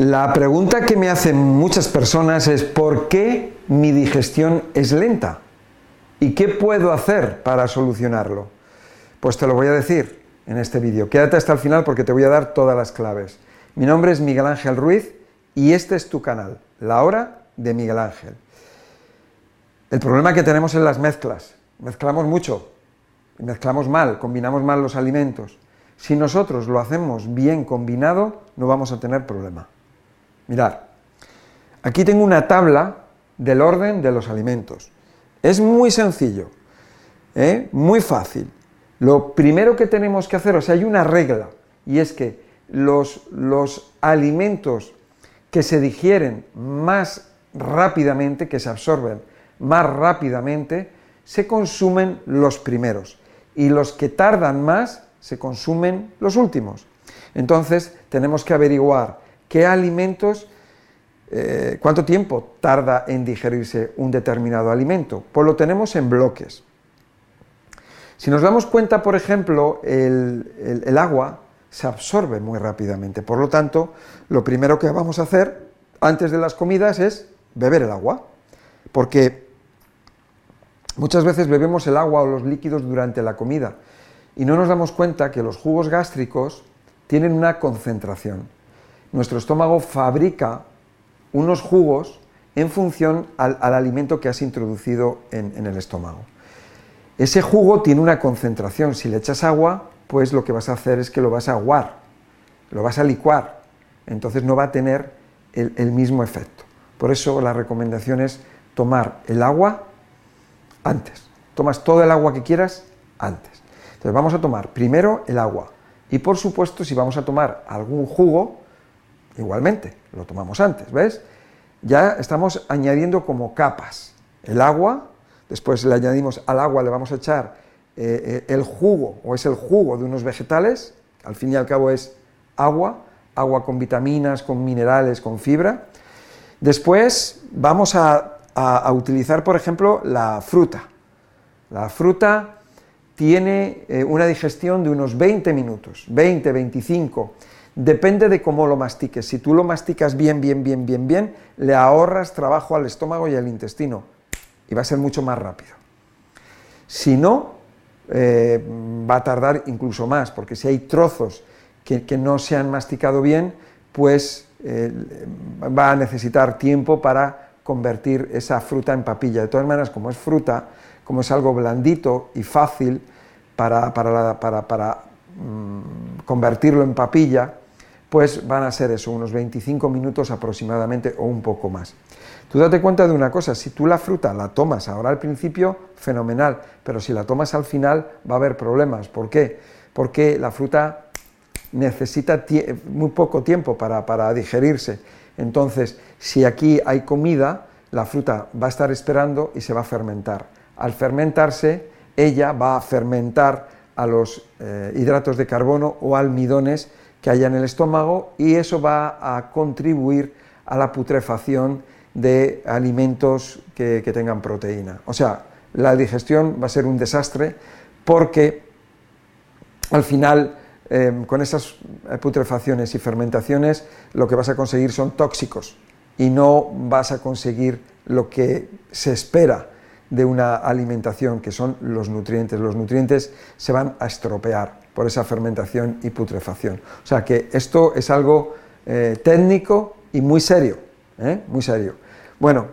La pregunta que me hacen muchas personas es ¿por qué mi digestión es lenta? ¿Y qué puedo hacer para solucionarlo? Pues te lo voy a decir en este vídeo. Quédate hasta el final porque te voy a dar todas las claves. Mi nombre es Miguel Ángel Ruiz y este es tu canal, La Hora de Miguel Ángel. El problema que tenemos es las mezclas. Mezclamos mucho, mezclamos mal, combinamos mal los alimentos. Si nosotros lo hacemos bien combinado, no vamos a tener problema. Mirad, aquí tengo una tabla del orden de los alimentos. Es muy sencillo, ¿eh? muy fácil. Lo primero que tenemos que hacer, o sea, hay una regla, y es que los, los alimentos que se digieren más rápidamente, que se absorben más rápidamente, se consumen los primeros y los que tardan más se consumen los últimos. Entonces tenemos que averiguar qué alimentos, eh, cuánto tiempo tarda en digerirse un determinado alimento. Pues lo tenemos en bloques. Si nos damos cuenta, por ejemplo, el, el agua se absorbe muy rápidamente. Por lo tanto, lo primero que vamos a hacer antes de las comidas es beber el agua. Porque Muchas veces bebemos el agua o los líquidos durante la comida y no nos damos cuenta que los jugos gástricos tienen una concentración. Nuestro estómago fabrica unos jugos en función al, alimento que has introducido en, en el estómago. Ese jugo tiene una concentración. Si le echas agua, pues lo que vas a hacer es que lo vas a aguar, lo vas a licuar. Entonces no va a tener el, el mismo efecto. Por eso la recomendación es tomar el agua antes. Tomas todo el agua que quieras antes. Entonces vamos a tomar primero el agua y por supuesto si vamos a tomar algún jugo, igualmente, lo tomamos antes, ¿ves? Ya estamos añadiendo como capas el agua, después le añadimos al agua, le vamos a echar eh, eh, el jugo, o es el jugo de unos vegetales, al fin y al cabo es agua, agua con vitaminas, con minerales, con fibra. Después vamos a a, utilizar, por ejemplo, la fruta. La fruta tiene eh, una digestión de unos 20 minutos, 20, 25, depende de cómo lo mastiques. Si tú lo masticas bien, bien, bien, bien, bien, le ahorras trabajo al estómago y al intestino y va a ser mucho más rápido. Si no, eh, va a tardar incluso más, porque si hay trozos que, no se han masticado bien, pues eh, va a necesitar tiempo para convertir esa fruta en papilla. De todas maneras, como es fruta, como es algo blandito y fácil para, mm, convertirlo en papilla, pues van a ser eso, unos 25 minutos aproximadamente o un poco más. Tú date cuenta de una cosa, si tú la fruta la tomas ahora al principio, fenomenal, pero si la tomas al final va a haber problemas. ¿Por qué? Porque la fruta necesita muy poco tiempo para, para digerirse entonces, si aquí hay comida, la fruta va a estar esperando y se va a fermentar. Al fermentarse, ella va a fermentar a los eh, hidratos de carbono o almidones que haya en el estómago y eso va a contribuir a la putrefacción de alimentos que, tengan proteína. O sea, la digestión va a ser un desastre porque al final Em, con esas putrefacciones y fermentaciones lo que vas a conseguir son tóxicos y no vas a conseguir lo que se espera de una alimentación, que son los nutrientes. Los nutrientes se van a estropear por esa fermentación y putrefacción. O sea que esto es algo eh, técnico y muy serio, ¿eh? muy serio. Bueno,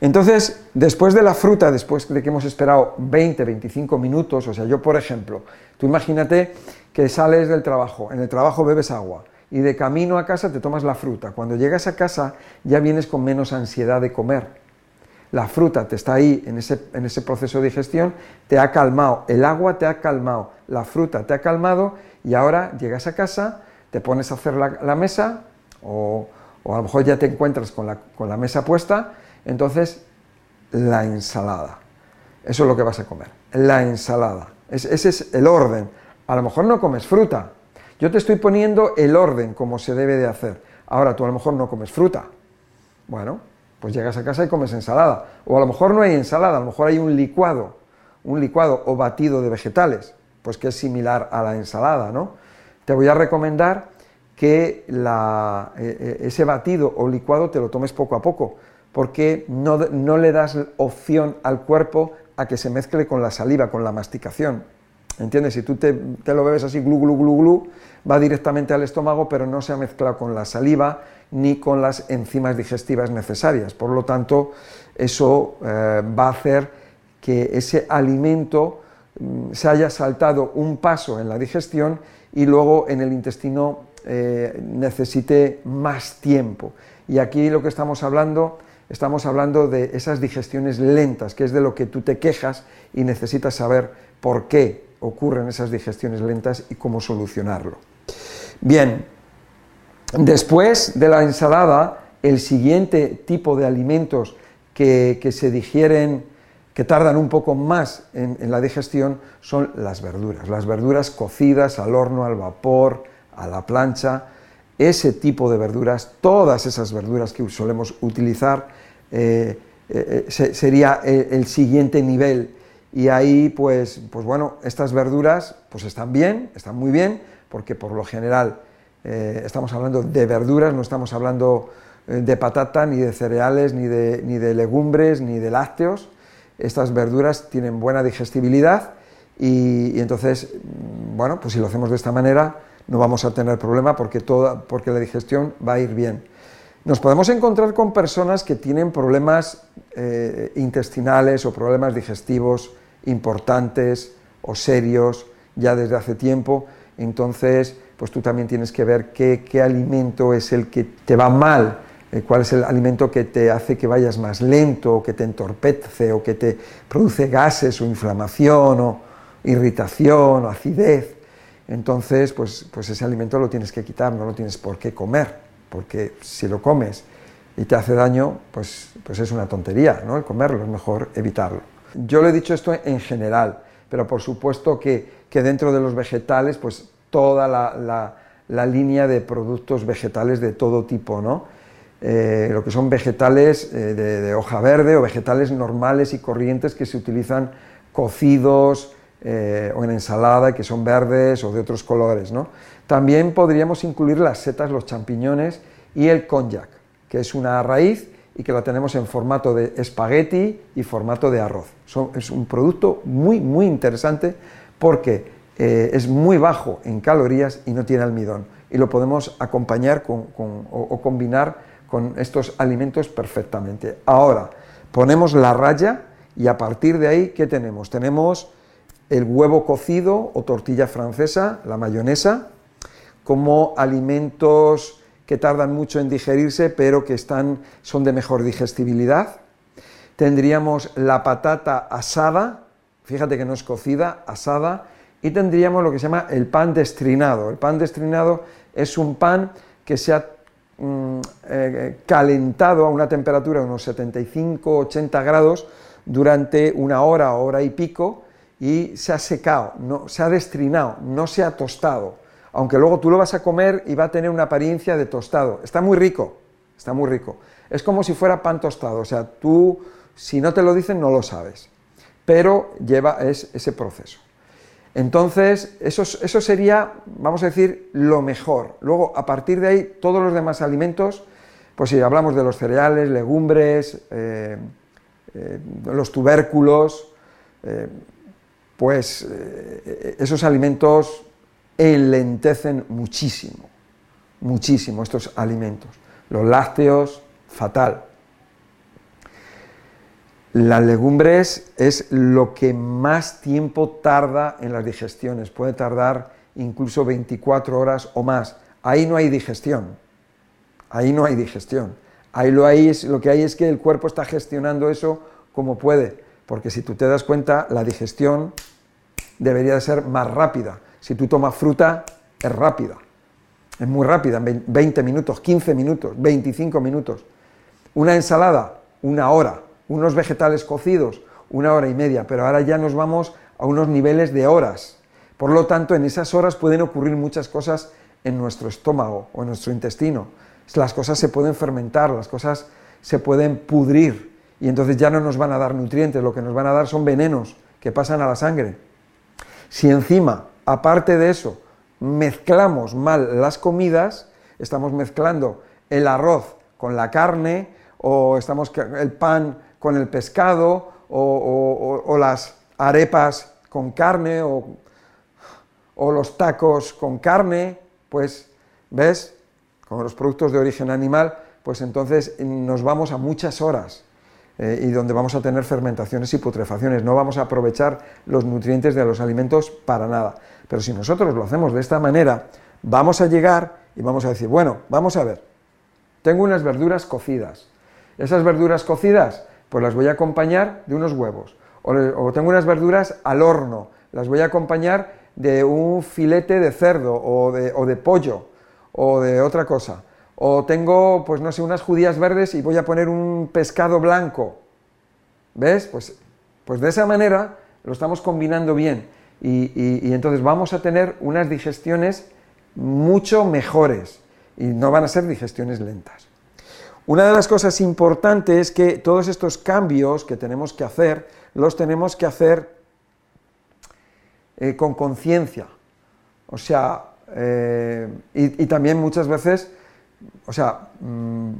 entonces, después de la fruta, después de que hemos esperado 20, 25 minutos, o sea, yo por ejemplo, tú imagínate que sales del trabajo, en el trabajo bebes agua y de camino a casa te tomas la fruta. Cuando llegas a casa ya vienes con menos ansiedad de comer. La fruta te está ahí en ese, en ese proceso de digestión, te ha calmado, el agua te ha calmado, la fruta te ha calmado y ahora llegas a casa, te pones a hacer la, mesa o, a lo mejor ya te encuentras con la, con la mesa puesta, entonces la ensalada. Eso es lo que vas a comer, la ensalada. ese es el orden a lo mejor no comes fruta. Yo te estoy poniendo el orden como se debe de hacer. Ahora tú a lo mejor no comes fruta. Bueno, pues llegas a casa y comes ensalada. O a lo mejor no hay ensalada, a lo mejor hay un licuado, un licuado o batido de vegetales, pues que es similar a la ensalada, ¿no? Te voy a recomendar que la, eh, eh, ese batido o licuado te lo tomes poco a poco, porque no, no, le das opción al cuerpo a que se mezcle con la saliva, con la masticación. ¿Entiendes? Si tú te, lo bebes así, glu, glu, glu, glu, va directamente al estómago, pero no se ha mezclado con la saliva ni con las enzimas digestivas necesarias. Por lo tanto, eso eh, va a hacer que ese alimento mm, se haya saltado un paso en la digestión y luego en el intestino eh, necesite más tiempo. Y aquí lo que estamos hablando, estamos hablando de esas digestiones lentas, que es de lo que tú te quejas y necesitas saber por qué ocurren esas digestiones lentas y cómo solucionarlo. Bien, después de la ensalada, el siguiente tipo de alimentos que, se digieren, que tardan un poco más en, la digestión, son las verduras. Las verduras cocidas al horno, al vapor, a la plancha. Ese tipo de verduras, todas esas verduras que solemos utilizar, eh, eh, eh, sería el, siguiente nivel. Y ahí, pues, pues bueno, estas verduras pues están bien, están muy bien, porque por lo general estamos hablando de verduras, no estamos hablando de patata, ni de cereales, ni de, ni de legumbres, ni de lácteos. Estas verduras tienen buena digestibilidad y, entonces, mm, bueno, pues si lo hacemos de esta manera no vamos a tener problema porque, toda, porque la digestión va a ir bien. Nos podemos encontrar con personas que tienen problemas eh, intestinales o problemas digestivos importantes o serios ya desde hace tiempo, entonces pues tú también tienes que ver qué, qué alimento es el que te va mal eh, cuál es el alimento que te hace que vayas más lento, o que te entorpece, o que te produce gases o inflamación, o irritación, o acidez. Entonces, pues, pues ese alimento lo tienes que quitar, no lo tienes por qué comer, porque si lo comes y te hace daño, pues, pues es una tontería, ¿no? El comerlo, es mejor evitarlo. Yo le he dicho esto en general, pero por supuesto que, dentro de los vegetales, pues toda la, la línea de productos vegetales de todo tipo, ¿no? Eh, lo que son vegetales eh, de, hoja verde o vegetales normales y corrientes que se utilizan cocidos eh, o en ensalada que son verdes o de otros colores. También podríamos incluir las setas, los champiñones y el konjac, que es una raíz y que la tenemos en formato de espagueti y formato de arroz. es un producto muy, muy interesante porque es muy bajo en calorías y no tiene almidón. Y lo podemos acompañar o combinar con estos alimentos perfectamente. Ahora, ponemos la raya y a partir de ahí, ¿qué tenemos? Tenemos el huevo cocido o tortilla francesa, la mayonesa, como alimentos que tardan mucho en digerirse, pero que están, son de mejor digestibilidad. Tendríamos la patata asada, fíjate que no es cocida, asada, y tendríamos lo que se llama el pan destrinado. El pan destrinado es un pan que se ha Mm, eh, calentado a una temperatura de unos 75-80 grados durante una hora, hora y pico, y se ha secado, no, se ha destrinado, no se ha tostado. Aunque luego tú lo vas a comer y va a tener una apariencia de tostado. Está muy rico, está muy rico. Es como si fuera pan tostado, o sea, tú, si no te lo dicen, no lo sabes. Pero lleva es, ese proceso. Entonces, eso, sería, vamos a decir, lo mejor. Luego, a partir de ahí, todos los demás alimentos, pues si hablamos de los cereales, legumbres, eh, eh, los tubérculos, eh, pues esos alimentos enlentecen muchísimo, muchísimo estos alimentos. Los lácteos, fatal. Las legumbres es lo que más tiempo tarda en las digestiones, puede tardar incluso 24 horas o más. Ahí no hay digestión, ahí no hay digestión. Ahí lo, hay, lo que hay es que el cuerpo está gestionando eso como puede, porque si tú te das cuenta, la digestión debería de ser más rápida. Si tú tomas fruta, es rápida, es muy rápida, 20 minutos, 15 minutos, 25 minutos. Una ensalada, una hora unos vegetales cocidos, una hora y media, pero ahora ya nos vamos a unos niveles de horas. Por lo tanto, en esas horas pueden ocurrir muchas cosas en nuestro estómago o en nuestro intestino. Las cosas se pueden fermentar, las cosas se pueden pudrir y entonces ya no nos van a dar nutrientes, lo que nos van a dar son venenos que pasan a la sangre. Si encima, aparte de eso, mezclamos mal las comidas, estamos mezclando el arroz con la carne, o estamos el pan con el pescado, o, las arepas con carne, o, los tacos con carne, pues, ¿ves? Con los productos de origen animal, pues entonces nos vamos a muchas horas eh, y donde vamos a tener fermentaciones y putrefacciones. No vamos a aprovechar los nutrientes de los alimentos para nada. Pero si nosotros lo hacemos de esta manera, vamos a llegar y vamos a decir, bueno, vamos a ver, tengo unas verduras cocidas. Esas verduras cocidas, pues las voy a acompañar de unos huevos. O, tengo unas verduras al horno, las voy a acompañar de un filete de cerdo o de, o de pollo o de otra cosa o tengo, pues no sé, unas judías verdes y voy a poner un pescado blanco. ¿Ves? Pues, pues de esa manera lo estamos combinando bien y, entonces vamos a tener unas digestiones mucho mejores y no van a ser digestiones lentas. Una de las cosas importantes es que todos estos cambios que tenemos que hacer, los tenemos que hacer eh, con conciencia. O sea, eh, y, también muchas veces o sea, mm,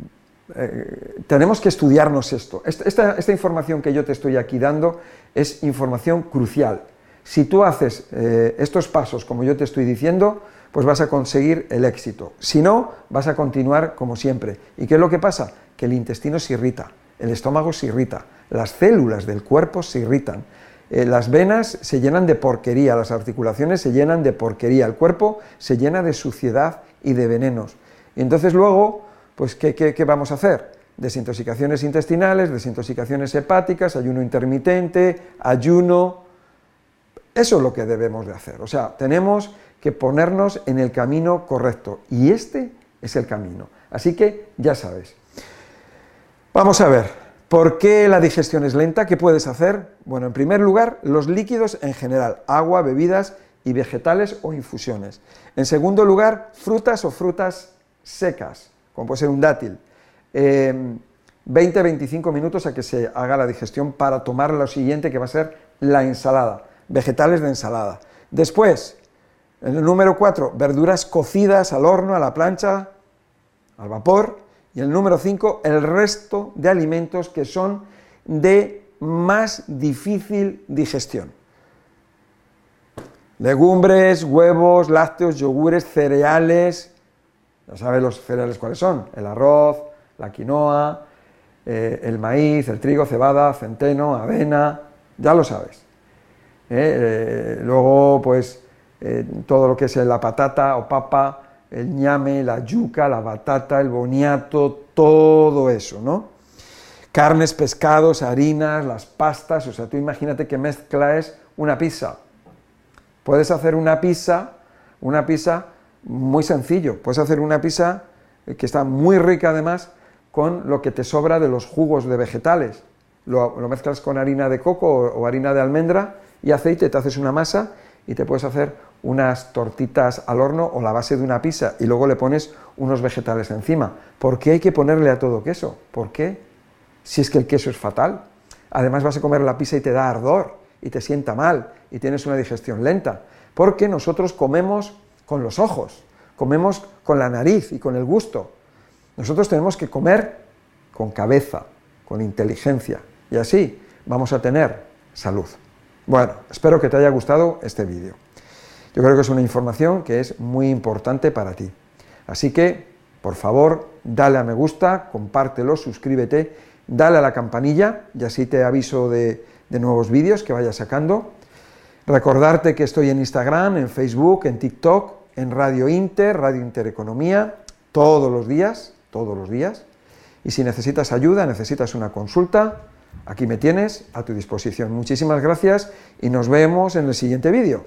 eh, tenemos que estudiarnos esto. Esta, información que yo te estoy aquí dando es información crucial. Si tú haces eh, estos pasos como yo te estoy diciendo, pues vas a conseguir el éxito. Si no, vas a continuar como siempre. ¿Y qué es lo que pasa? Que el intestino se irrita, el estómago se irrita, las células del cuerpo se irritan, eh, las venas se llenan de porquería, las articulaciones se llenan de porquería, el cuerpo se llena de suciedad y de venenos. Y entonces luego, pues, ¿qué, vamos a hacer? Desintoxicaciones intestinales, desintoxicaciones hepáticas, ayuno intermitente, ayuno. Eso es lo que debemos de hacer. O sea, tenemos que ponernos en el camino correcto. Y este es el camino. Así que ya sabes. Vamos a ver, ¿por qué la digestión es lenta? ¿Qué puedes hacer? Bueno, en primer lugar, los líquidos en general, agua, bebidas y vegetales o infusiones. En segundo lugar, frutas o frutas secas, como puede ser un dátil, 20-25 em, minutos a que se haga la digestión para tomar lo siguiente que va a ser la ensalada, vegetales de ensalada. Después, el número 4, verduras cocidas al horno, a la plancha, al vapor. Y el número 5, el resto de alimentos que son de más difícil digestión. Legumbres, huevos, lácteos, yogures, cereales, ya sabes los cereales cuáles son, el arroz, la quinoa, eh, el maíz, el trigo, cebada, centeno, avena, ya lo sabes. Eh, eh, luego, pues, todo lo que es la patata o papa, el ñame, la yuca, la batata, el boniato, todo eso, ¿no? Carnes, pescados, harinas, las pastas, o sea, tú imagínate que mezcla es una pizza. Puedes hacer una pizza, una pizza muy sencillo. Puedes hacer una pizza eh, que está muy rica además con lo que te sobra de los jugos de vegetales. Lo, mezclas con harina de coco o, harina de almendra y aceite, te haces una masa y te puedes hacer unas tortitas al horno o la base de una pizza y luego le pones unos vegetales encima. ¿Por qué hay que ponerle a todo queso? ¿Por qué? Si es que el queso es fatal. Además vas a comer la pizza y te da ardor y te sienta mal y tienes una digestión lenta. Porque nosotros comemos con los ojos, comemos con la nariz y con el gusto. Nosotros tenemos que comer con cabeza, con inteligencia, y así vamos a tener salud. Bueno, espero que te haya gustado este vídeo. Yo creo que es una información que es muy importante para ti. Así que, por favor, dale a me gusta, compártelo, suscríbete, dale a la campanilla y así te aviso de, de nuevos vídeos que vaya sacando. Recordarte que estoy en Instagram, en Facebook, en TikTok, en Radio Inter, Radio Intereconomía, todos los días, todos los días. Y si necesitas ayuda, necesitas una consulta, aquí me tienes a tu disposición. Muchísimas gracias y nos vemos en el siguiente vídeo.